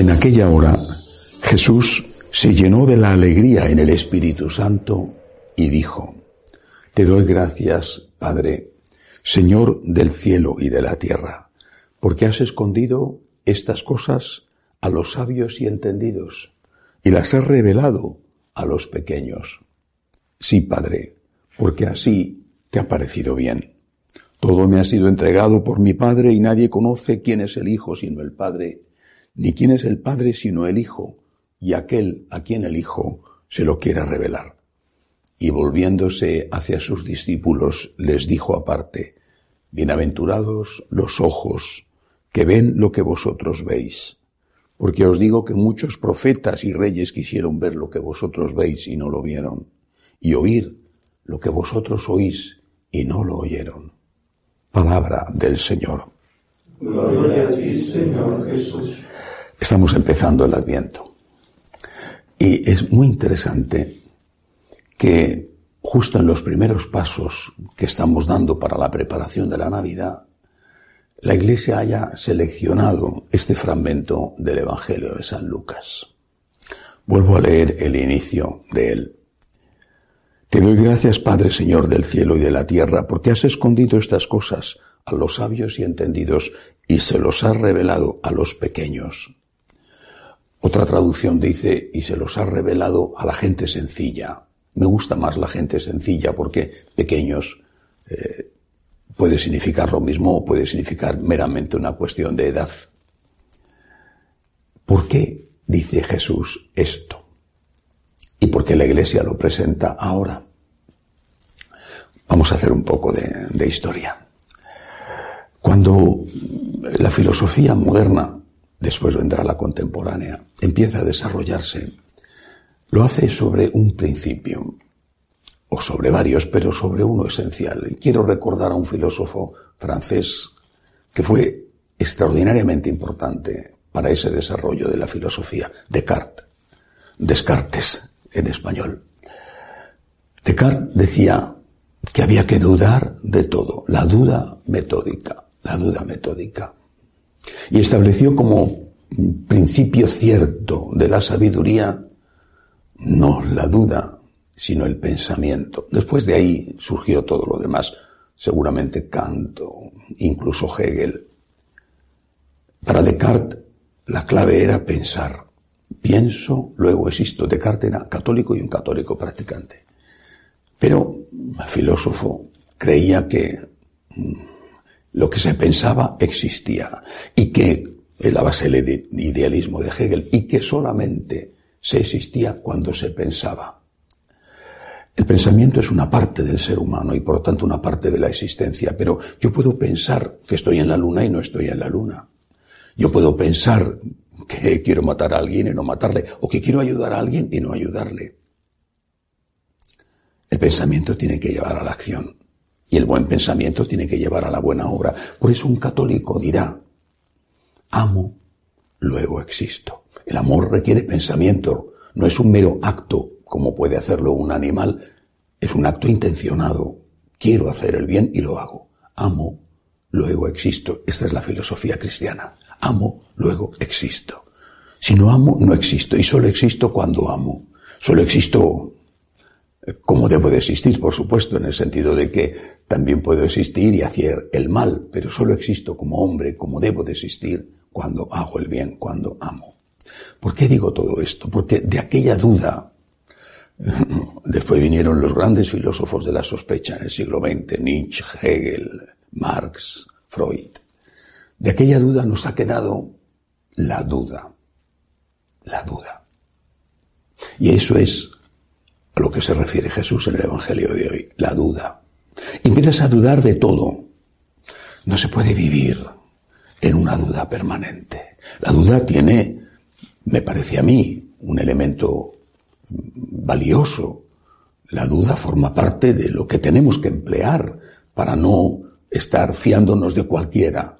En aquella hora Jesús se llenó de la alegría en el Espíritu Santo y dijo, Te doy gracias, Padre, Señor del cielo y de la tierra, porque has escondido estas cosas a los sabios y entendidos y las has revelado a los pequeños. Sí, Padre, porque así te ha parecido bien. Todo me ha sido entregado por mi Padre y nadie conoce quién es el Hijo sino el Padre, ni quién es el Padre sino el Hijo, y aquel a quien el Hijo se lo quiera revelar. Y volviéndose hacia sus discípulos les dijo aparte, Bienaventurados los ojos que ven lo que vosotros veis, porque os digo que muchos profetas y reyes quisieron ver lo que vosotros veis y no lo vieron, y oír lo que vosotros oís y no lo oyeron. Palabra del Señor. Gloria a ti, Señor Jesús. Estamos empezando el Adviento. Y es muy interesante que justo en los primeros pasos que estamos dando para la preparación de la Navidad, la Iglesia haya seleccionado este fragmento del Evangelio de San Lucas. Vuelvo a leer el inicio de él. Te doy gracias, Padre Señor del cielo y de la tierra, porque has escondido estas cosas a los sabios y entendidos y se los has revelado a los pequeños. Otra traducción dice, y se los has revelado a la gente sencilla. Me gusta más la gente sencilla porque pequeños eh, puede significar lo mismo o puede significar meramente una cuestión de edad. ¿Por qué dice Jesús esto? y porque la Iglesia lo presenta ahora. Vamos a hacer un poco de, historia. Cuando la filosofía moderna, después vendrá la contemporánea, empieza a desarrollarse, lo hace sobre un principio, o sobre varios, pero sobre uno esencial. Y quiero recordar a un filósofo francés que fue extraordinariamente importante para ese desarrollo de la filosofía, Descartes. Descartes, en español. Descartes decía que había que dudar de todo, la duda metódica, la duda metódica. Y estableció como principio cierto de la sabiduría no la duda, sino el pensamiento. Después de ahí surgió todo lo demás, seguramente Kant incluso Hegel. Para Descartes la clave era pensar. Pienso, luego existo. Descartes era católico y un católico practicante. Pero, filósofo, creía que mm, lo que se pensaba existía y que la base del idealismo de Hegel y que solamente se existía cuando se pensaba. El pensamiento es una parte del ser humano y por tanto una parte de la existencia, pero yo puedo pensar que estoy en la luna y no estoy en la luna. Yo puedo pensar que quiero matar a alguien y no matarle, o que quiero ayudar a alguien y no ayudarle. El pensamiento tiene que llevar a la acción y el buen pensamiento tiene que llevar a la buena obra. Por eso un católico dirá, amo, luego existo. El amor requiere pensamiento, no es un mero acto como puede hacerlo un animal, es un acto intencionado. Quiero hacer el bien y lo hago. Amo, luego existo. Esta es la filosofía cristiana. Amo, luego existo. Si no amo, no existo. Y solo existo cuando amo. Solo existo como debo de existir, por supuesto, en el sentido de que también puedo existir y hacer el mal, pero solo existo como hombre, como debo de existir cuando hago el bien, cuando amo. ¿Por qué digo todo esto? Porque de aquella duda, después vinieron los grandes filósofos de la sospecha en el siglo XX, Nietzsche, Hegel, Marx, Freud. De aquella duda nos ha quedado la duda. La duda. Y eso es lo que se refiere Jesús en el Evangelio de hoy, la duda. empiezas a dudar de todo. No se puede vivir en una duda permanente. La duda tiene, me parece a mí, un elemento valioso. La duda forma parte de lo que tenemos que emplear para no estar fiándonos de cualquiera.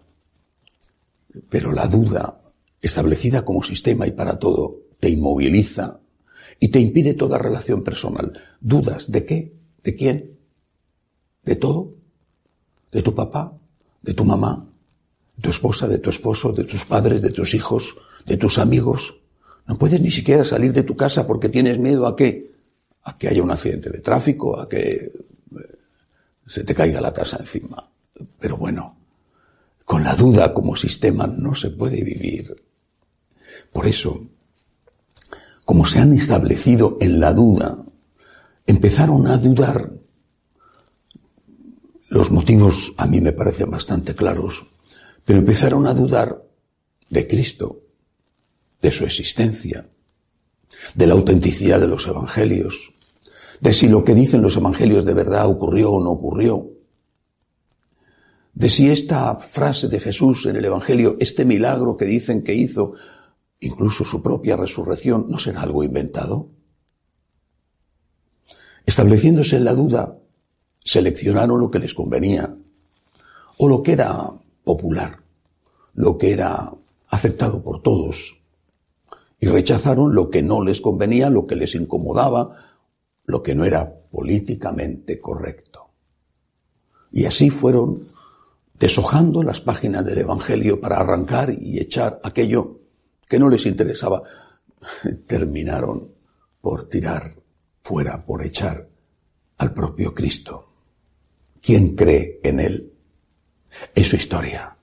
Pero la duda, establecida como sistema y para todo, te inmoviliza y te impide toda relación personal. ¿Dudas de qué? ¿De quién? ¿De todo? ¿De tu papá? ¿De tu mamá? ¿De tu esposa? ¿De tu esposo? ¿De tus padres? ¿De tus hijos? de tus amigos. No puedes ni siquiera salir de tu casa porque tienes miedo a que, a que haya un accidente de tráfico, a que eh, se te caiga la casa encima. Pero bueno, con la duda como sistema no se puede vivir. Por eso, como se han establecido en la duda, empezaron a dudar. Los motivos a mí me parecen bastante claros, pero empezaron a dudar de Cristo, de su existencia, de la autenticidad de los evangelios, de si lo que dicen los evangelios de verdad ocurrió o no ocurrió, de si esta frase de Jesús en el evangelio, este milagro que dicen que hizo, incluso su propia resurrección, no será algo inventado. Estableciéndose en la duda, seleccionaron lo que les convenía, o lo que era popular, lo que era aceptado por todos, y rechazaron lo que no les convenía, lo que les incomodaba, lo que no era políticamente correcto. Y así fueron deshojando las páginas del Evangelio para arrancar y echar aquello que no les interesaba. Terminaron por tirar fuera, por echar al propio Cristo. ¿Quién cree en Él? Es su historia.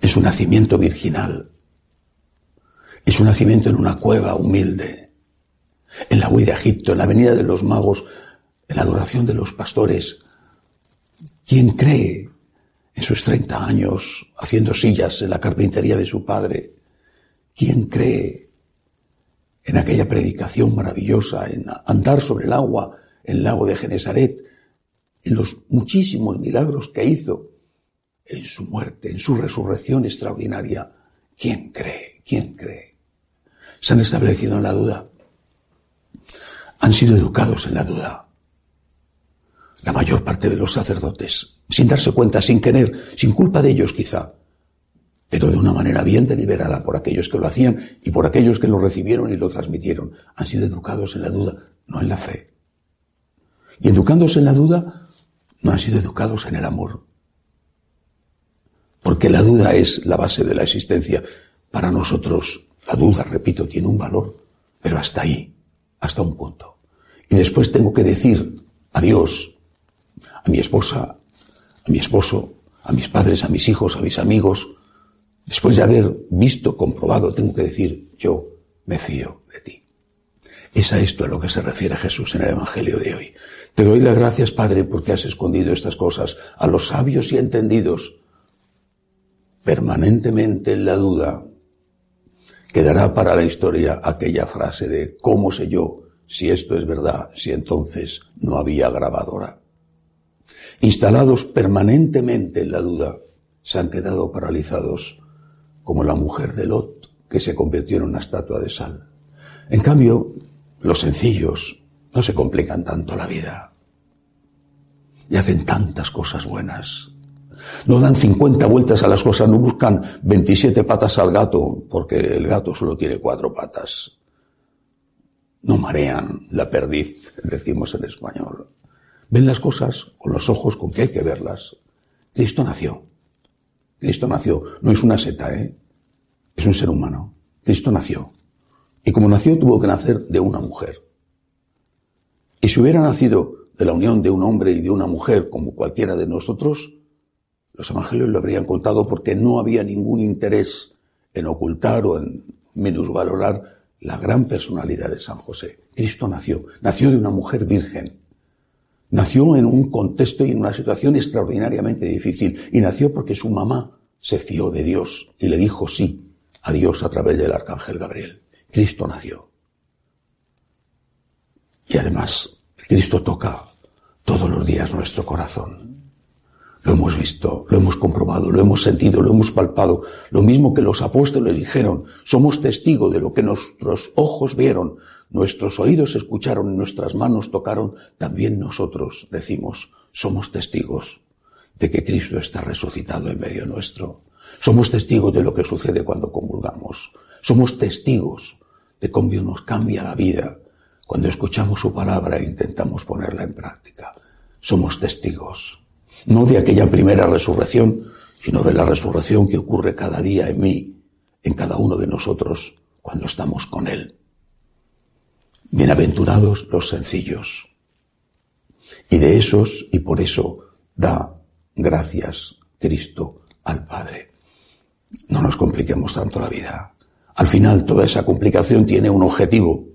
Es un nacimiento virginal. Es un nacimiento en una cueva humilde. En la huida de Egipto, en la avenida de los magos, en la adoración de los pastores. ¿Quién cree en sus 30 años haciendo sillas en la carpintería de su padre? ¿Quién cree en aquella predicación maravillosa, en andar sobre el agua el lago de Genesaret, en los muchísimos milagros que hizo, en su muerte, en su resurrección extraordinaria? ¿Quién cree? ¿Quién cree? Se han establecido en la duda. Han sido educados en la duda. La mayor parte de los sacerdotes, sin darse cuenta, sin querer, sin culpa de ellos quizá, pero de una manera bien deliberada por aquellos que lo hacían y por aquellos que lo recibieron y lo transmitieron, han sido educados en la duda, no en la fe. Y educándose en la duda, no han sido educados en el amor. Porque la duda es la base de la existencia. Para nosotros, la duda, repito, tiene un valor, pero hasta ahí, hasta un punto. Y después tengo que decir adiós a mi esposa, a mi esposo, a mis padres, a mis hijos, a mis amigos. Después de haber visto, comprobado, tengo que decir, yo me fío de ti. Es a esto a lo que se refiere Jesús en el Evangelio de hoy. Te doy las gracias, Padre, porque has escondido estas cosas a los sabios y entendidos. Permanentemente en la duda quedará para la historia aquella frase de ¿cómo sé yo si esto es verdad, si entonces no había grabadora? instalados permanentemente en la duda, se han quedado paralizados como la mujer de Lot, que se convirtió en una estatua de sal. En cambio, los sencillos no se complican tanto la vida y hacen tantas cosas buenas. No dan 50 vueltas a las cosas, no buscan 27 patas al gato, porque el gato solo tiene cuatro patas. No marean la perdiz, decimos en español. Ven las cosas con los ojos con que hay que verlas. Cristo nació. Cristo nació. No es una seta, ¿eh? Es un ser humano. Cristo nació. Y como nació, tuvo que nacer de una mujer. Y si hubiera nacido de la unión de un hombre y de una mujer, como cualquiera de nosotros, los evangelios lo habrían contado porque no había ningún interés en ocultar o en minusvalorar la gran personalidad de San José. Cristo nació. Nació de una mujer virgen. Nació en un contexto y en una situación extraordinariamente difícil y nació porque su mamá se fió de Dios y le dijo sí a Dios a través del arcángel Gabriel. Cristo nació. Y además, Cristo toca todos los días nuestro corazón. Lo hemos visto, lo hemos comprobado, lo hemos sentido, lo hemos palpado. Lo mismo que los apóstoles dijeron, somos testigos de lo que nuestros ojos vieron, nuestros oídos escucharon nuestras manos tocaron, también nosotros decimos, somos testigos de que Cristo está resucitado en medio nuestro. Somos testigos de lo que sucede cuando comulgamos. Somos testigos de cómo nos cambia la vida cuando escuchamos su palabra e intentamos ponerla en práctica. Somos testigos, no de aquella primera resurrección, sino de la resurrección que ocurre cada día en mí, en cada uno de nosotros cuando estamos con Él. Bienaventurados los sencillos. Y de esos, y por eso, da gracias Cristo al Padre. No nos compliquemos tanto la vida. Al final, toda esa complicación tiene un objetivo,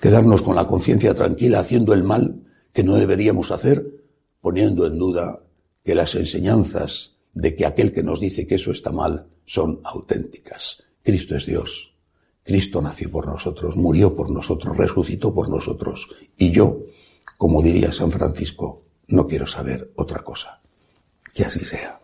quedarnos con la conciencia tranquila haciendo el mal que no deberíamos hacer, poniendo en duda que las enseñanzas de que aquel que nos dice que eso está mal son auténticas. Cristo es Dios. Cristo nació por nosotros, murió por nosotros, resucitó por nosotros. Y yo, como diría San Francisco, no quiero saber otra cosa. Que así sea.